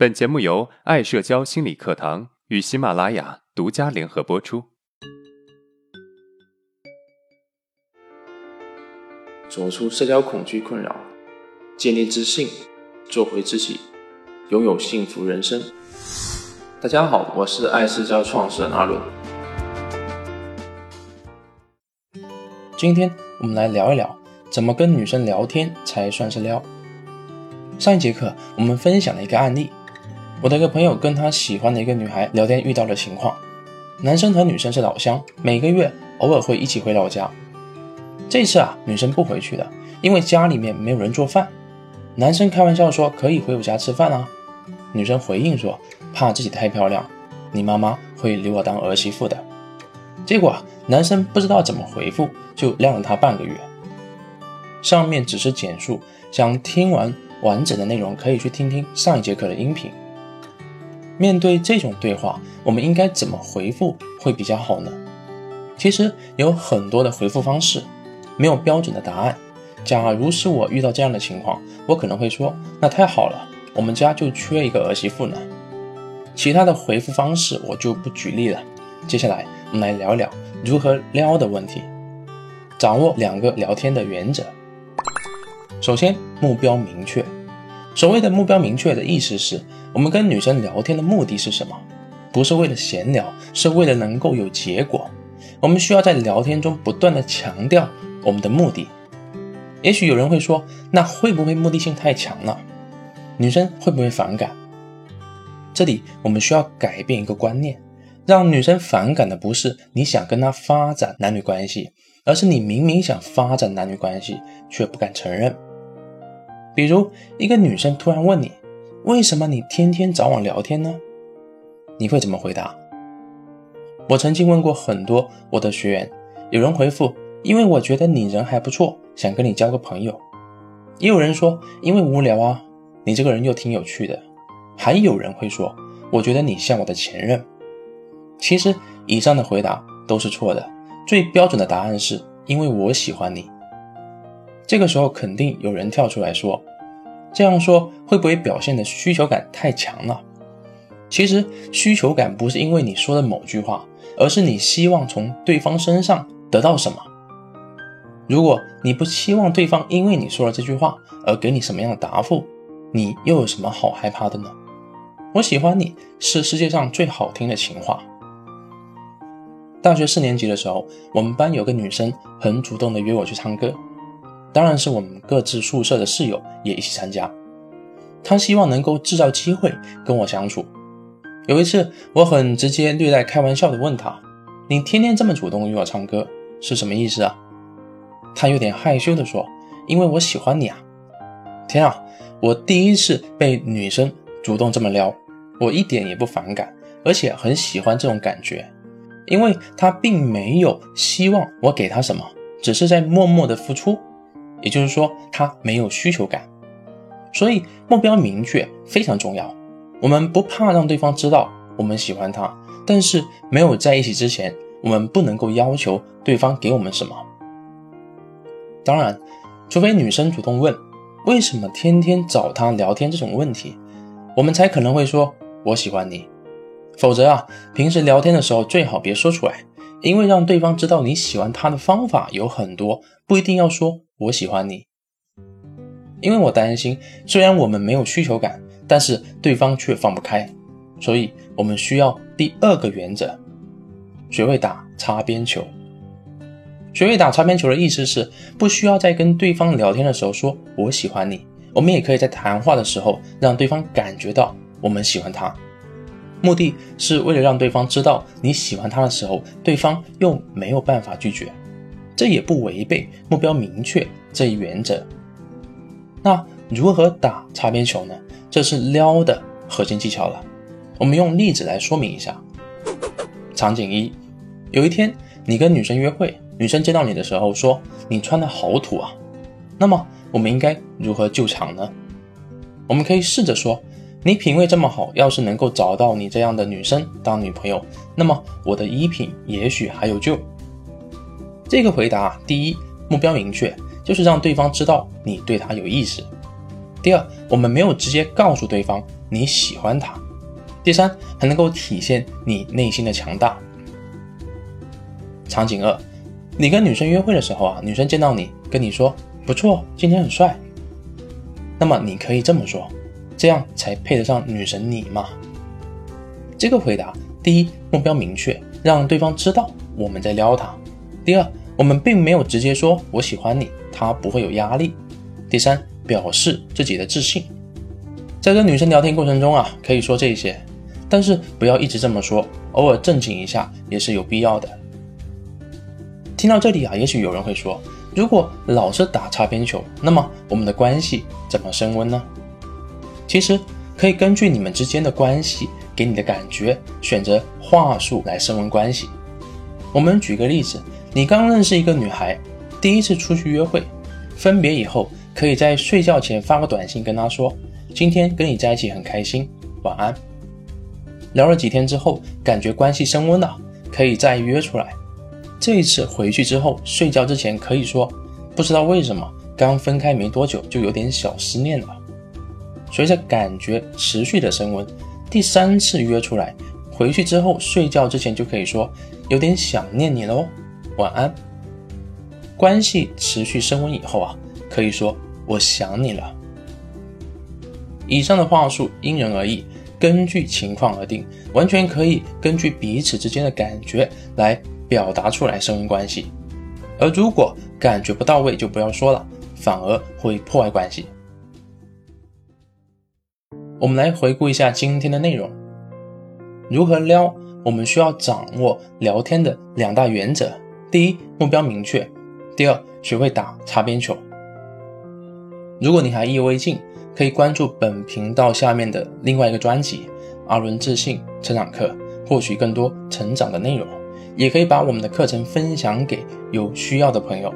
本节目由爱社交心理课堂与喜马拉雅独家联合播出。走出社交恐惧困扰，建立自信，做回自己，拥有幸福人生。大家好，我是爱社交创始人阿伦。今天我们来聊一聊，怎么跟女生聊天才算是撩。上一节课我们分享了一个案例，我的一个朋友跟他喜欢的一个女孩聊天遇到的情况。男生和女生是老乡，每个月偶尔会一起回老家。这次啊，女生不回去的，因为家里面没有人做饭。男生开玩笑说可以回我家吃饭啊，女生回应说怕自己太漂亮，你妈妈会留我当儿媳妇的。结果啊，男生不知道怎么回复，就晾了她半个月。上面只是简述，想听完。完整的内容可以去听听上一节课的音频。面对这种对话，我们应该怎么回复会比较好呢？其实有很多的回复方式，没有标准的答案。假如是我遇到这样的情况，我可能会说：“那太好了，我们家就缺一个儿媳妇呢。”其他的回复方式我就不举例了。接下来我们来聊聊如何撩的问题，掌握两个聊天的原则。首先，目标明确。所谓的目标明确的意思是，我们跟女生聊天的目的是什么？不是为了闲聊，是为了能够有结果。我们需要在聊天中不断的强调我们的目的。也许有人会说，那会不会目的性太强了？女生会不会反感？这里我们需要改变一个观念，让女生反感的不是你想跟她发展男女关系，而是你明明想发展男女关系，却不敢承认。比如一个女生突然问你：“为什么你天天找我聊天呢？”你会怎么回答？我曾经问过很多我的学员，有人回复：“因为我觉得你人还不错，想跟你交个朋友。”也有人说：“因为无聊啊，你这个人又挺有趣的。”还有人会说：“我觉得你像我的前任。”其实以上的回答都是错的，最标准的答案是因为我喜欢你。这个时候肯定有人跳出来说：“这样说会不会表现的需求感太强了？”其实需求感不是因为你说的某句话，而是你希望从对方身上得到什么。如果你不期望对方因为你说了这句话而给你什么样的答复，你又有什么好害怕的呢？我喜欢你是世界上最好听的情话。大学四年级的时候，我们班有个女生很主动的约我去唱歌。当然是我们各自宿舍的室友也一起参加。他希望能够制造机会跟我相处。有一次，我很直接略带开玩笑的问他：“你天天这么主动约我唱歌，是什么意思啊？”他有点害羞的说：“因为我喜欢你啊！”天啊，我第一次被女生主动这么撩，我一点也不反感，而且很喜欢这种感觉，因为他并没有希望我给他什么，只是在默默的付出。也就是说，他没有需求感，所以目标明确非常重要。我们不怕让对方知道我们喜欢他，但是没有在一起之前，我们不能够要求对方给我们什么。当然，除非女生主动问为什么天天找他聊天这种问题，我们才可能会说我喜欢你。否则啊，平时聊天的时候最好别说出来，因为让对方知道你喜欢他的方法有很多，不一定要说。我喜欢你，因为我担心，虽然我们没有需求感，但是对方却放不开，所以我们需要第二个原则，学会打擦边球。学会打擦边球的意思是，不需要在跟对方聊天的时候说我喜欢你，我们也可以在谈话的时候让对方感觉到我们喜欢他，目的是为了让对方知道你喜欢他的时候，对方又没有办法拒绝。这也不违背目标明确这一原则。那如何打擦边球呢？这是撩的核心技巧了。我们用例子来说明一下。场景一：有一天你跟女生约会，女生见到你的时候说你穿的好土啊。那么我们应该如何救场呢？我们可以试着说：你品味这么好，要是能够找到你这样的女生当女朋友，那么我的衣品也许还有救。这个回答，第一，目标明确，就是让对方知道你对他有意思。第二，我们没有直接告诉对方你喜欢他；第三，还能够体现你内心的强大。场景二，你跟女生约会的时候啊，女生见到你跟你说不错，今天很帅，那么你可以这么说，这样才配得上女神你嘛。这个回答，第一，目标明确，让对方知道我们在撩他；第二，我们并没有直接说我喜欢你，他不会有压力；第三，表示自己的自信。在跟女生聊天过程中啊，可以说这些，但是不要一直这么说，偶尔正经一下也是有必要的。听到这里啊，也许有人会说，如果老是打擦边球，那么我们的关系怎么升温呢？其实可以根据你们之间的关系给你的感觉，选择话术来升温关系。我们举个例子，你刚认识一个女孩，第一次出去约会，分别以后，可以在睡觉前发个短信跟她说，今天跟你在一起很开心，晚安。聊了几天之后，感觉关系升温了，可以再约出来。这一次回去之后，睡觉之前可以说，不知道为什么刚分开没多久就有点小思念了。随着感觉持续的升温，第三次约出来，回去之后睡觉之前就可以说有点想念你喽，晚安。关系持续升温以后啊，可以说我想你了。以上的话术因人而异，根据情况而定，完全可以根据彼此之间的感觉来。表达出来升温关系，而如果感觉不到位，就不要说了，反而会破坏关系。我们来回顾一下今天的内容：如何撩？我们需要掌握聊天的两大原则：第一，目标明确；第二，学会打擦边球。如果你还意犹未尽，可以关注本频道下面的另外一个专辑《阿伦自信成长课》，获取更多成长的内容。也可以把我们的课程分享给有需要的朋友。